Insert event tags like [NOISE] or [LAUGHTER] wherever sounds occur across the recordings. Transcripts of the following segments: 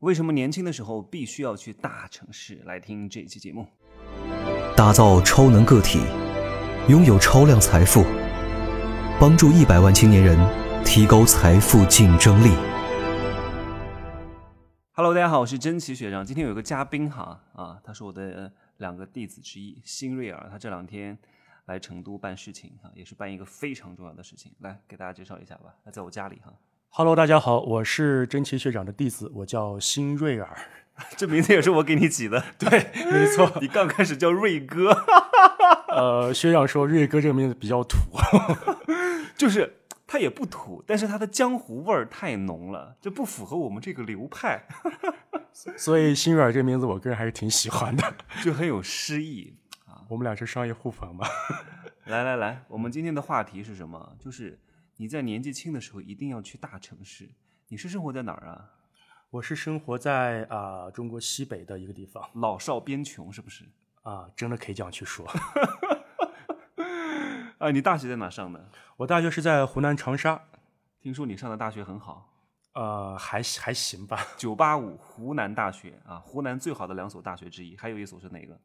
为什么年轻的时候必须要去大城市？来听这一期节目。打造超能个体，拥有超量财富，帮助一百万青年人提高财富竞争力。Hello，大家好，我是真奇学长。今天有个嘉宾哈啊，他是我的呃两个弟子之一，辛瑞尔。他这两天来成都办事情哈，也是办一个非常重要的事情。来给大家介绍一下吧。他在我家里哈，Hello，大家好，我是真奇学长的弟子，我叫辛瑞尔。[LAUGHS] 这名字也是我给你起的。[LAUGHS] 对，没错。[LAUGHS] 你刚开始叫瑞哥，呃，学长说瑞哥这个名字比较土，就是他也不土，但是他的江湖味儿太浓了，这不符合我们这个流派，所以辛瑞尔这个名字我个人还是挺喜欢的。就很有诗意。我们俩是商业互粉吧？来来来，我们今天的话题是什么？就是你在年纪轻的时候一定要去大城市。你是生活在哪儿啊？我是生活在啊、中国西北的一个地方老少边穷是不是？啊、真的可以这样去说。[LAUGHS] 啊，你大学在哪上的？我大学是在湖南长沙，听说你上的大学很好，呃，还还行吧，九八五湖南大学啊，湖南最好的两所大学之一，还有一所是哪个？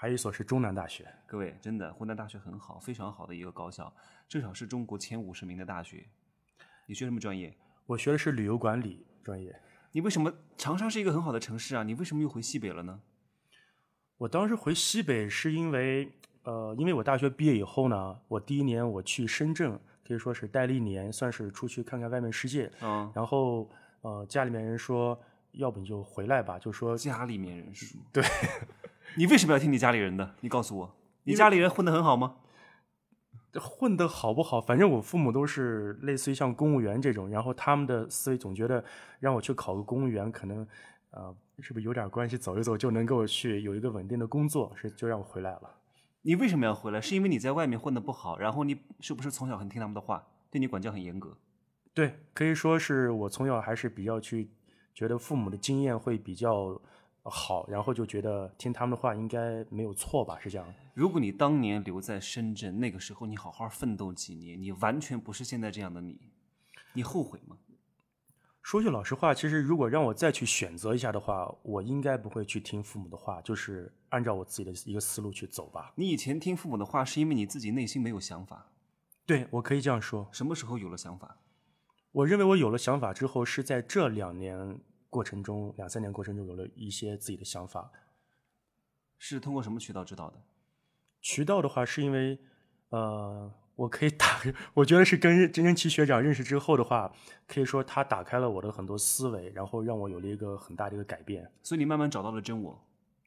还有一所是中南大学。各位，真的，湖南大学很好，非常好的一个高校，至少是中国前五十名的大学。你学什么专业？我学的是旅游管理专业。你为什么长沙是一个很好的城市啊？你为什么又回西北了呢？我当时回西北是因为，呃，因为我大学毕业以后呢，我第一年我去深圳，可以说是待了一年，算是出去看看外面世界。嗯，然后，呃，家里面人说，要不你就回来吧，就说家里面人说，对，你为什么要听你家里人的？你告诉我，你家里人混得很好吗？混得好不好，反正我父母都是类似于像公务员这种，然后他们的思维总觉得让我去考个公务员，可能，呃，是不是有点关系，走一走就能够去有一个稳定的工作，是就让我回来了。你为什么要回来？是因为你在外面混得不好，然后你是不是从小很听他们的话，对你管教很严格？对，可以说是我从小还是比较去觉得父母的经验会比较好，然后就觉得听他们的话应该没有错吧，是这样。如果你当年留在深圳，那个时候你好好奋斗几年，你完全不是现在这样的你，你后悔吗？说句老实话，其实如果让我再去选择一下的话，我应该不会去听父母的话，就是按照我自己的一个思路去走吧。你以前听父母的话，是因为你自己内心没有想法。对我可以这样说。什么时候有了想法？我认为我有了想法之后，是在这两年过程中，两三年过程中有了一些自己的想法。是通过什么渠道知道的？渠道的话，是因为，呃，我可以打，我觉得是跟真真奇学长认识之后的话，可以说他打开了我的很多思维，然后让我有了一个很大的一个改变。所以你慢慢找到了真我。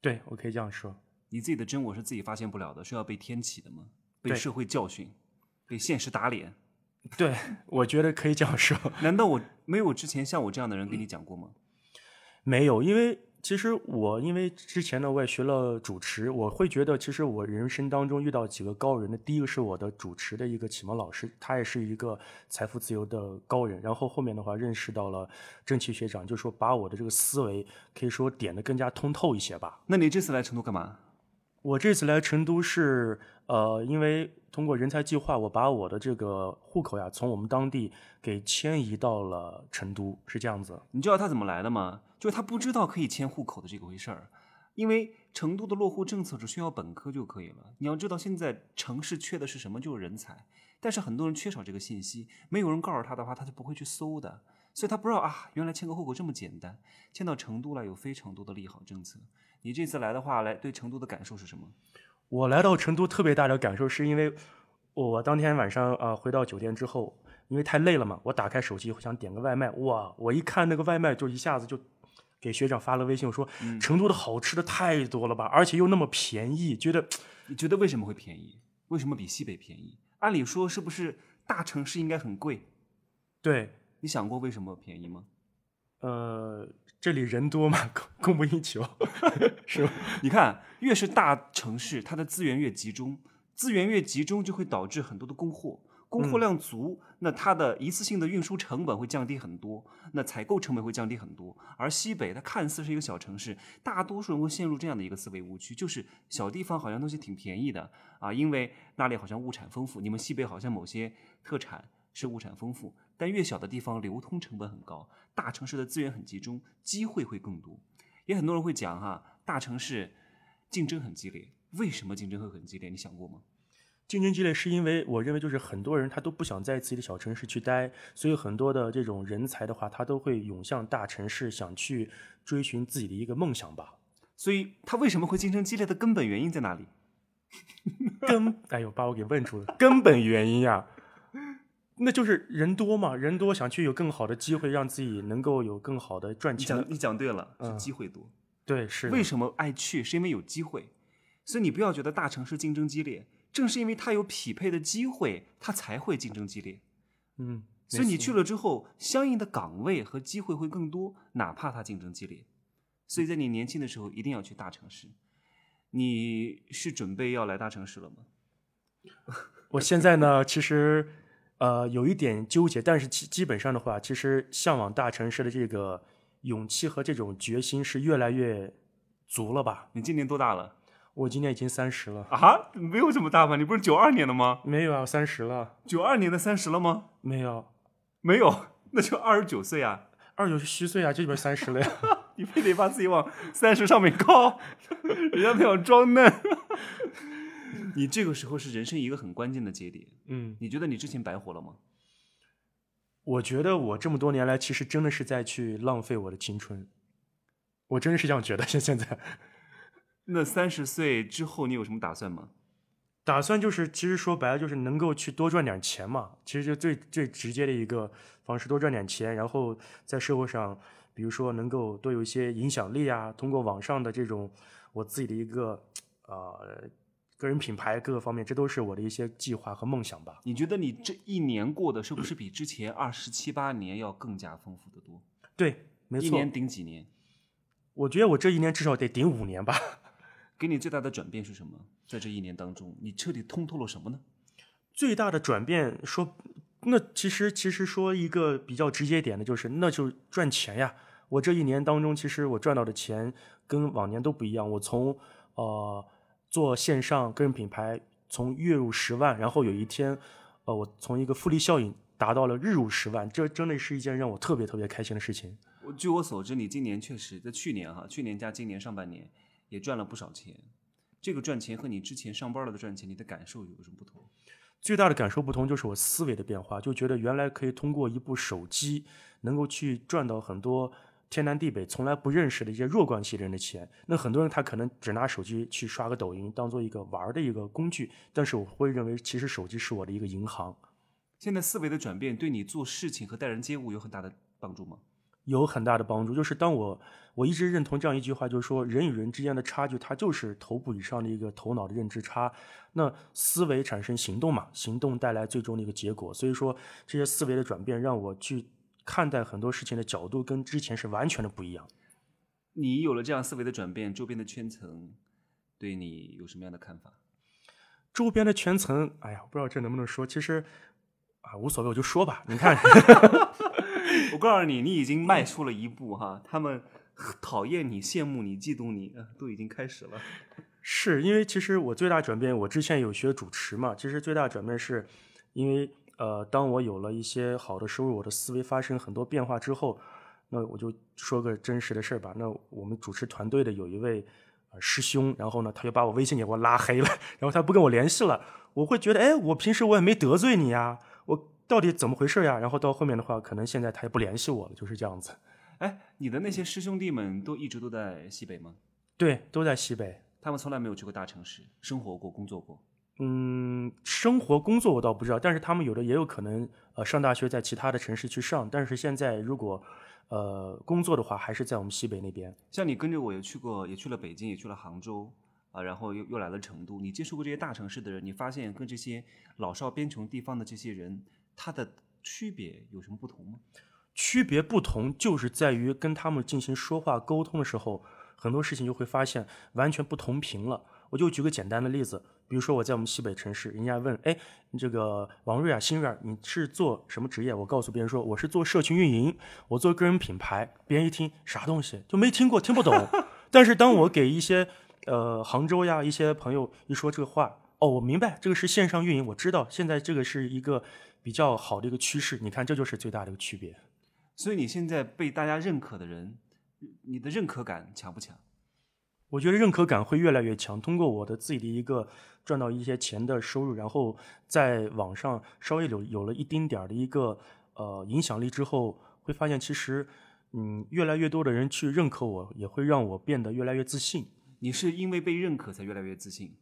对我可以这样说。你自己的真我是自己发现不了的，是要被天启的吗？被社会教训，被现实打脸？对，我觉得可以这样说。难道我没有之前像我这样的人跟你讲过吗？没有，因为其实我因为之前呢，我也学了主持，我会觉得其实我人生当中遇到几个高人的，第一个是我的主持的一个启蒙老师，他也是一个财富自由的高人。然后后面的话认识到了正奇学长，就说把我的这个思维可以说点的更加通透一些吧。那你这次来成都干嘛？我这次来成都是，呃，因为通过人才计划，我把我的这个户口呀，从我们当地给迁移到了成都，是这样子。你知道他怎么来的吗？就是他不知道可以迁户口的这个回事儿，因为成都的落户政策只需要本科就可以了。你要知道，现在城市缺的是什么？就是人才。但是很多人缺少这个信息，没有人告诉他的话，他就不会去搜的，所以他不知道啊，原来迁个户口这么简单。迁到成都来有非常多的利好政策。你这次来的话，来对成都的感受是什么？我来到成都特别大的感受是因为我当天晚上啊、回到酒店之后，因为太累了嘛，我打开手机想点个外卖，哇，我一看那个外卖就一下子就给学长发了微信，我说、成都的好吃的太多了吧，而且又那么便宜，觉得你觉得为什么会便宜？为什么比西北便宜？按理说是不是大城市应该很贵？对，你想过为什么便宜吗？呃，这里人多嘛，供供不应求，[LAUGHS] 是吧？你看，越是大城市，它的资源越集中，资源越集中就会导致很多的供货，供货量足，那它的一次性的运输成本会降低很多，那采购成本会降低很多。而西北它看似是一个小城市，大多数人会陷入这样的一个思维误区，就是小地方好像东西挺便宜的啊，因为那里好像物产丰富，你们西北好像某些特产是物产丰富，但越小的地方流通成本很高，大城市的资源很集中，机会会更多。也很多人会讲哈，大城市竞争很激烈，为什么竞争会很激烈？你想过吗？竞争激烈是因为我认为就是很多人他都不想在自己的小城市去待，所以很多的这种人才的话，他都会涌向大城市，想去追寻自己的一个梦想吧。所以他为什么会竞争激烈的根本原因在哪里？[LAUGHS] 根，哎呦，把我给问住了。根本原因呀，[LAUGHS] 那就是人多嘛，人多想去有更好的机会，让自己能够有更好的赚钱。你讲你讲对了，是嗯机会多。对，是为什么爱去？是因为有机会。所以你不要觉得大城市竞争激烈，正是因为他有匹配的机会，他才会竞争激烈。嗯，所以你去了之后，相应的岗位和机会会更多，哪怕它竞争激烈。所以在你年轻的时候，一定要去大城市。你是准备要来大城市了吗？[LAUGHS] 我现在呢，其实呃有一点纠结，但是基基本上的话，其实向往大城市的这个勇气和这种决心是越来越足了吧？你今年多大了？我今年已经三十了，啊，没有这么大吧？你不是九二年的吗？没有啊，三十了，九二年的三十了吗？没有，没有，[LAUGHS] 那就二十九岁啊！二九虚岁啊，这边三十了呀。[LAUGHS] 你非得把自己往三十上面靠，[LAUGHS] 人家都想装嫩。你这个时候是人生一个很关键的节点。嗯，你觉得你之前白活了吗？我觉得我这么多年来，其实真的是在去浪费我的青春，我真的是这样觉得。现现在那三十岁之后你有什么打算吗？打算就是，其实说白了就是能够去多赚点钱嘛。其实就最最直接的一个方式，多赚点钱，然后在社会上，比如说能够多有一些影响力啊，通过网上的这种我自己的一个呃个人品牌各个方面，这都是我的一些计划和梦想吧。你觉得你这一年过的是不是比之前二十七八年要更加丰富的多？对，没错。一年顶几年？我觉得我这一年至少得顶五年吧。给你最大的转变是什么？在这一年当中，你彻底通透了什么呢？最大的转变说，那其实其实说一个比较直接点的就是，那就赚钱呀。我这一年当中，其实我赚到的钱跟往年都不一样。我从呃做线上个人品牌，从月入十万，然后有一天，呃，我从一个复利效应达到了日入十万，这真的是一件让我特别特别开心的事情。我据我所知，你今年确实在去年哈，去年加今年上半年也赚了不少钱。这个赚钱和你之前上班了的赚钱，你的感受有什么不同？最大的感受不同就是我思维的变化，就觉得原来可以通过一部手机能够去赚到很多天南地北从来不认识的一些弱关系人的钱。那很多人他可能只拿手机去刷个抖音，当做一个玩的一个工具，但是我会认为其实手机是我的一个银行，现在思维的转变对你做事情和待人接物有很大的帮助吗？有很大的帮助。就是当我我一直认同这样一句话，就是说人与人之间的差距，它就是头部以上的一个头脑的认知差。那思维产生行动嘛，行动带来最终的一个结果。所以说这些思维的转变，让我去看待很多事情的角度跟之前是完全的不一样。你有了这样思维的转变，周边的圈层对你有什么样的看法？周边的圈层，哎呀，不知道这能不能说，其实啊无所谓，我就说吧。你看，[LAUGHS] 我告诉你，你已经迈出了一步哈，他们讨厌你、羡慕你、嫉妒你，都已经开始了。是因为其实我最大转变，我之前有学主持嘛，其实最大转变是因为呃，当我有了一些好的收入，我的思维发生很多变化之后，那我就说个真实的事儿吧。那我们主持团队的有一位呃师兄，然后呢，他就把我微信给我拉黑了，[LAUGHS] 然后他不跟我联系了。我会觉得，哎，我平时我也没得罪你呀，我到底怎么回事呀？然后到后面的话，可能现在他也不联系我了，就是这样子。[LAUGHS] 哎，你的那些师兄弟们都一直都在西北吗？对，都在西北。他们从来没有去过大城市生活过、工作过。嗯，生活工作我倒不知道，但是他们有的也有可能呃上大学在其他的城市去上，但是现在如果呃工作的话，还是在我们西北那边。像你跟着我也去过，也去了北京，也去了杭州啊，然后又又来了成都。你接触过这些大城市的人，你发现跟这些老少边穷地方的这些人，他的区别有什么不同吗？区别不同就是在于跟他们进行说话沟通的时候，很多事情就会发现完全不同频了。我就举个简单的例子，比如说我在我们西北城市，人家问，哎，这个王瑞啊，新瑞啊，你是做什么职业？我告诉别人说我是做社群运营，我做个人品牌。别人一听啥东西就没听过，听不懂。[LAUGHS] 但是当我给一些呃杭州呀一些朋友一说这个话，哦，我明白这个是线上运营，我知道现在这个是一个比较好的一个趋势。你看，这就是最大的一个区别。所以你现在被大家认可的人，你的认可感强不强？我觉得认可感会越来越强。通过我的自己的一个赚到一些钱的收入，然后在网上稍微有有了一丁点儿的一个呃影响力之后，会发现其实嗯越来越多的人去认可我，也会让我变得越来越自信。你是因为被认可才越来越自信？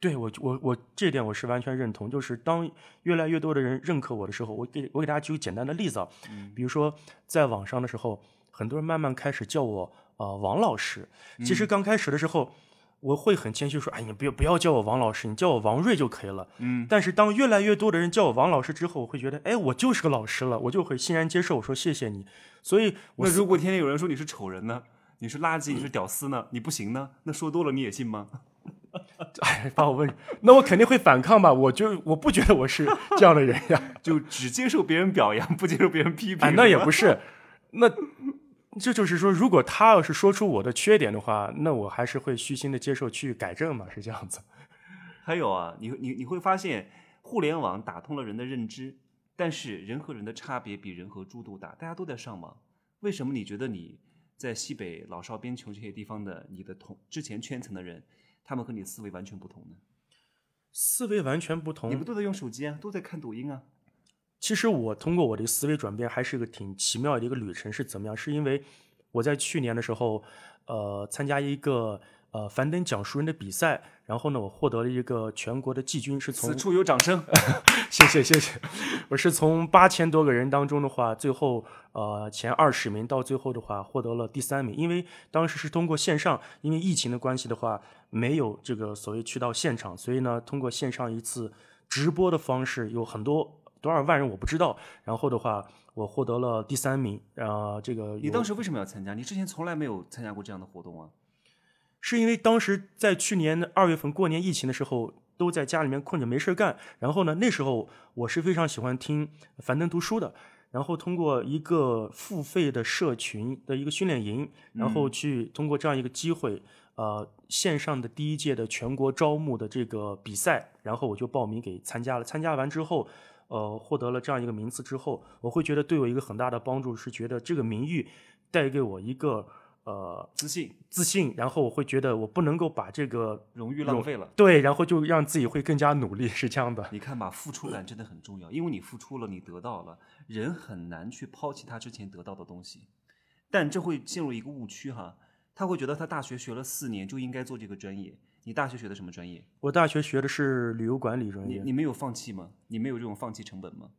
对我我我这点我是完全认同。就是当越来越多的人认可我的时候，我给我给大家举个简单的例子啊，比如说在网上的时候，很多人慢慢开始叫我。啊，王老师，其实刚开始的时候，我会很谦虚说：“哎，你不要不要叫我王老师，你叫我王瑞就可以了。”嗯。但是当越来越多的人叫我王老师之后，我会觉得，哎，我就是个老师了，我就会欣然接受。我说谢谢你。所以，那如果天天有人说你是丑人呢？你是垃圾？你是屌丝呢？你不行呢？那说多了你也信吗？[LAUGHS] 哎，把我问，[LAUGHS] 那我肯定会反抗吧？我就我不觉得我是这样的人呀，[LAUGHS] 就只接受别人表扬，不接受别人批评。那也不是，那。这就是说，如果他要是说出我的缺点的话，那我还是会虚心的接受去改正嘛，是这样子。还有啊，你你你会发现，互联网打通了人的认知，但是人和人的差别比人和猪都大。大家都在上网，为什么你觉得你在西北老少边穷这些地方的你的同之前圈层的人，他们和你思维完全不同呢？思维完全不同，你们都在用手机啊，都在看抖音啊。其实我通过我的思维转变，还是一个挺奇妙的一个旅程。是怎么样？是因为我在去年的时候，呃，参加一个呃樊登讲述人的比赛，然后呢，我获得了一个全国的季军。是从此处有掌声，[LAUGHS] 谢谢谢谢。我是从八千多个人当中的话，最后呃前二十名，到最后的话获得了第三名。因为当时是通过线上，因为疫情的关系的话，没有这个所谓去到现场，所以呢，通过线上一次直播的方式，有很多。多少万人我不知道，然后的话，我获得了第三名。啊，这个你当时为什么要参加？你之前从来没有参加过这样的活动啊？是因为当时在去年二月份过年疫情的时候，都在家里面困着没事干。然后呢，那时候我是非常喜欢听樊登读书的。然后通过一个付费的社群的一个训练营，然后去通过这样一个机会，呃，线上的第一届的全国招募的这个比赛，然后我就报名给参加了。参加完之后。呃，获得了这样一个名次之后，我会觉得对我一个很大的帮助是，觉得这个名誉带给我一个呃自信，自信。然后我会觉得我不能够把这个荣誉浪费了。对，然后就让自己会更加努力，是这样的。你看吧，付出感真的很重要，因为你付出了，你得到了，人很难去抛弃他之前得到的东西。但这会进入一个误区哈，他会觉得他大学学了四年就应该做这个专业。你大学学的什么专业？我大学学的是旅游管理专业。你你没有放弃吗？你没有这种放弃成本吗？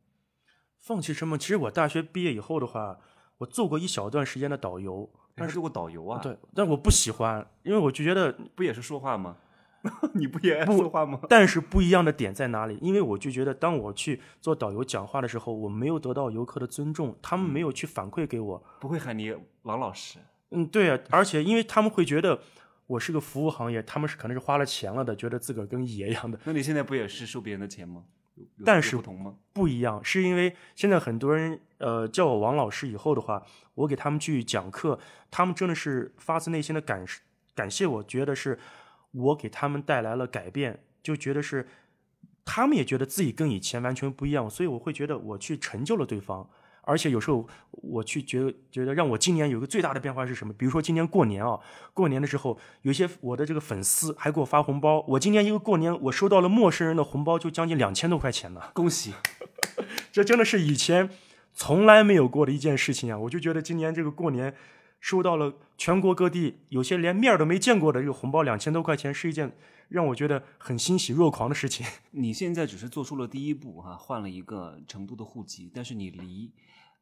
放弃成本？其实我大学毕业以后的话，我做过一小段时间的导游。但是做过导游啊？对，但我不喜欢，因为我就觉得不也是说话吗？[LAUGHS] 你不也爱说话吗？但是不一样的点在哪里？因为我就觉得，当我去做导游讲话的时候，我没有得到游客的尊重，他们没有去反馈给我，不会喊你王老师。嗯，对啊，而且因为他们会觉得。我是个服务行业，他们是可能是花了钱了的，觉得自个儿跟爷一样的。那你现在不也是收别人的钱吗？但是不同吗？不一样，是因为现在很多人呃叫我王老师以后的话，我给他们去讲课，他们真的是发自内心的感感谢我，觉得是我给他们带来了改变，就觉得是他们也觉得自己跟以前完全不一样，所以我会觉得我去成就了对方。而且有时候我去觉得觉得让我今年有个最大的变化是什么？比如说今年过年啊，过年的时候有些我的这个粉丝还给我发红包。我今年一个过年，我收到了陌生人的红包，就将近两千多块钱呢。恭喜！[LAUGHS] 这真的是以前从来没有过的一件事情啊！我就觉得今年这个过年收到了全国各地有些连面都没见过的这个红包，两千多块钱是一件让我觉得很欣喜若狂的事情。[LAUGHS] 你现在只是做出了第一步哈，换了一个成都的户籍，但是你离。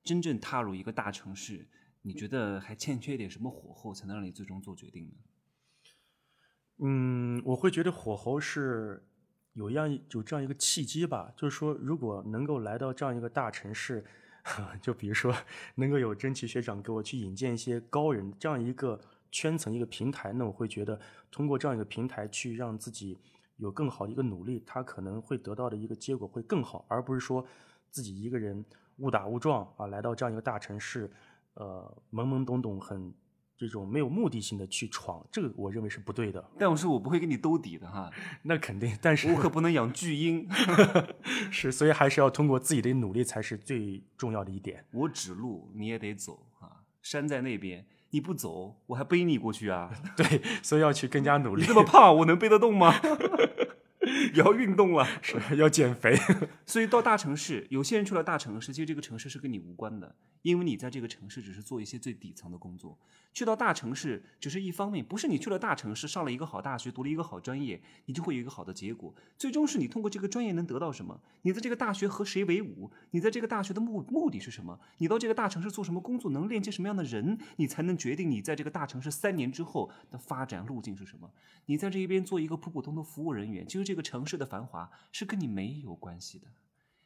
真正踏入一个大城市，你觉得还欠缺一点什么火候，才能让你最终做决定呢？嗯，我会觉得火候是有样有这样一个契机吧，就是说，如果能够来到这样一个大城市，[LAUGHS] 就比如说能够有真奇学长给我去引荐一些高人，这样一个圈层一个平台，那我会觉得通过这样一个平台去让自己有更好的一个努力，他可能会得到的一个结果会更好，而不是说自己一个人。误打误撞啊，来到这样一个大城市，呃，懵懵懂懂，很这种没有目的性的去闯，这个我认为是不对的。但我说我不会给你兜底的哈，[LAUGHS] 那肯定，但是我可不能养巨婴。[LAUGHS] [LAUGHS] 是，所以还是要通过自己的努力才是最重要的一点。我指路，你也得走啊。山在那边，你不走，我还背你过去啊。对，所以要去更加努力。你这么胖，我能背得动吗？也要运动了，是要减肥。[LAUGHS] 所以到大城市，有些人去了大城市，其实这个城市是跟你无关的，因为你在这个城市只是做一些最底层的工作。去到大城市只是一方面，不是你去了大城市上了一个好大学，读了一个好专业，你就会有一个好的结果。最终是你通过这个专业能得到什么？你在这个大学和谁为伍？你在这个大学的目目的是什么？你到这个大城市做什么工作？能链接什么样的人？你才能决定你在这个大城市三年之后的发展路径是什么？你在这一边做一个普普通通的服务人员，其实这个城市的繁华是跟你没有关系的。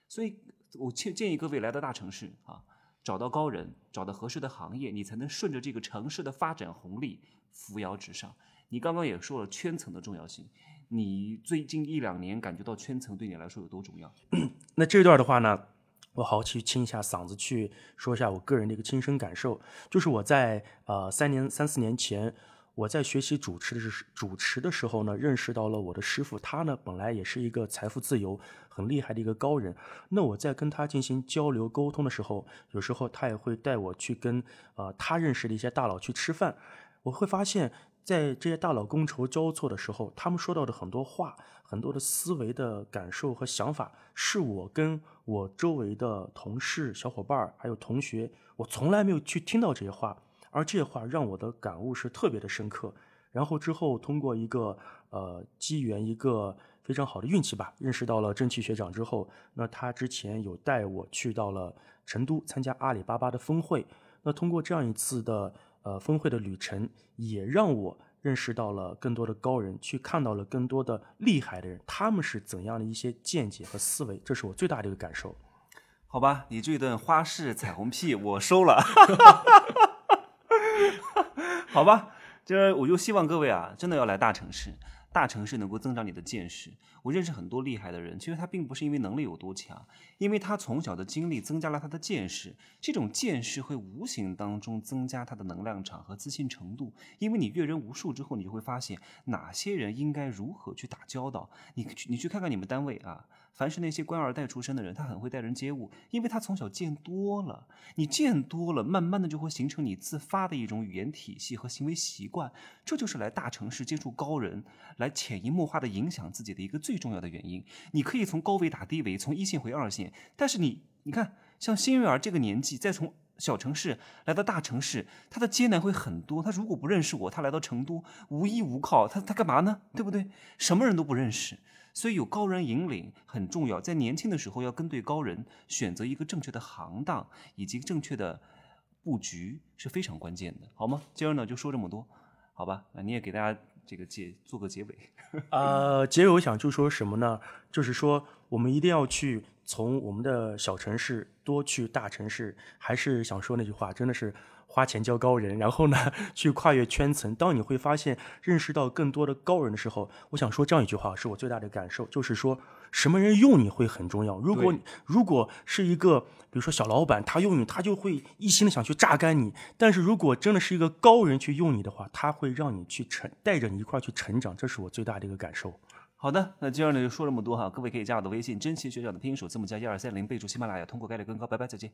所以我建建议各位来到大城市啊。找到高人，找到合适的行业，你才能顺着这个城市的发展红利扶摇直上。你刚刚也说了圈层的重要性，你最近一两年感觉到圈层对你来说有多重要？[COUGHS] 那这段的话呢，我好好去清一下嗓子，去说一下我个人的一个亲身感受，就是我在呃三年三四年前。我在学习主持的时主持的时候呢，认识到了我的师傅，他呢本来也是一个财富自由很厉害的一个高人。那我在跟他进行交流沟通的时候，有时候他也会带我去跟呃他认识的一些大佬去吃饭。我会发现，在这些大佬觥筹交错的时候，他们说到的很多话、很多的思维的感受和想法，是我跟我周围的同事、小伙伴还有同学，我从来没有去听到这些话。而这话让我的感悟是特别的深刻。然后之后通过一个呃机缘，一个非常好的运气吧，认识到了正气学长之后，那他之前有带我去到了成都参加阿里巴巴的峰会。那通过这样一次的呃峰会的旅程，也让我认识到了更多的高人，去看到了更多的厉害的人，他们是怎样的一些见解和思维，这是我最大的一个感受。好吧，你这顿花式彩虹屁我收了。[LAUGHS] [LAUGHS] 好吧，这我就希望各位啊，真的要来大城市。大城市能够增长你的见识。我认识很多厉害的人，其实他并不是因为能力有多强，因为他从小的经历增加了他的见识。这种见识会无形当中增加他的能量场和自信程度。因为你阅人无数之后，你就会发现哪些人应该如何去打交道。你去你去看看你们单位啊。凡是那些官二代出身的人，他很会待人接物，因为他从小见多了。你见多了，慢慢的就会形成你自发的一种语言体系和行为习惯。这就是来大城市接触高人，来潜移默化的影响自己的一个最重要的原因。你可以从高维打低维，从一线回二线，但是你，你看，像新瑞儿这个年纪，再从小城市来到大城市，他的艰难会很多。他如果不认识我，他来到成都无依无靠，他他干嘛呢？对不对？什么人都不认识。所以有高人引领很重要，在年轻的时候要跟对高人，选择一个正确的行当以及正确的布局是非常关键的，好吗？今儿呢就说这么多，好吧？那你也给大家这个结做个结尾。[LAUGHS] 呃，结尾我想就说什么呢？就是说我们一定要去从我们的小城市多去大城市，还是想说那句话，真的是。花钱交高人，然后呢，[LAUGHS] 去跨越圈层。当你会发现认识到更多的高人的时候，我想说这样一句话，是我最大的感受，就是说什么人用你会很重要。如果如果是一个，比如说小老板，他用你，他就会一心的想去榨干你。但是如果真的是一个高人去用你的话，他会让你去成，带着你一块去成长。这是我最大的一个感受。好的，那今儿呢就说这么多哈，各位可以加我的微信，真奇学长的拼音首字母加一二三零，备注喜马拉雅，通过概率更高。拜拜，再见。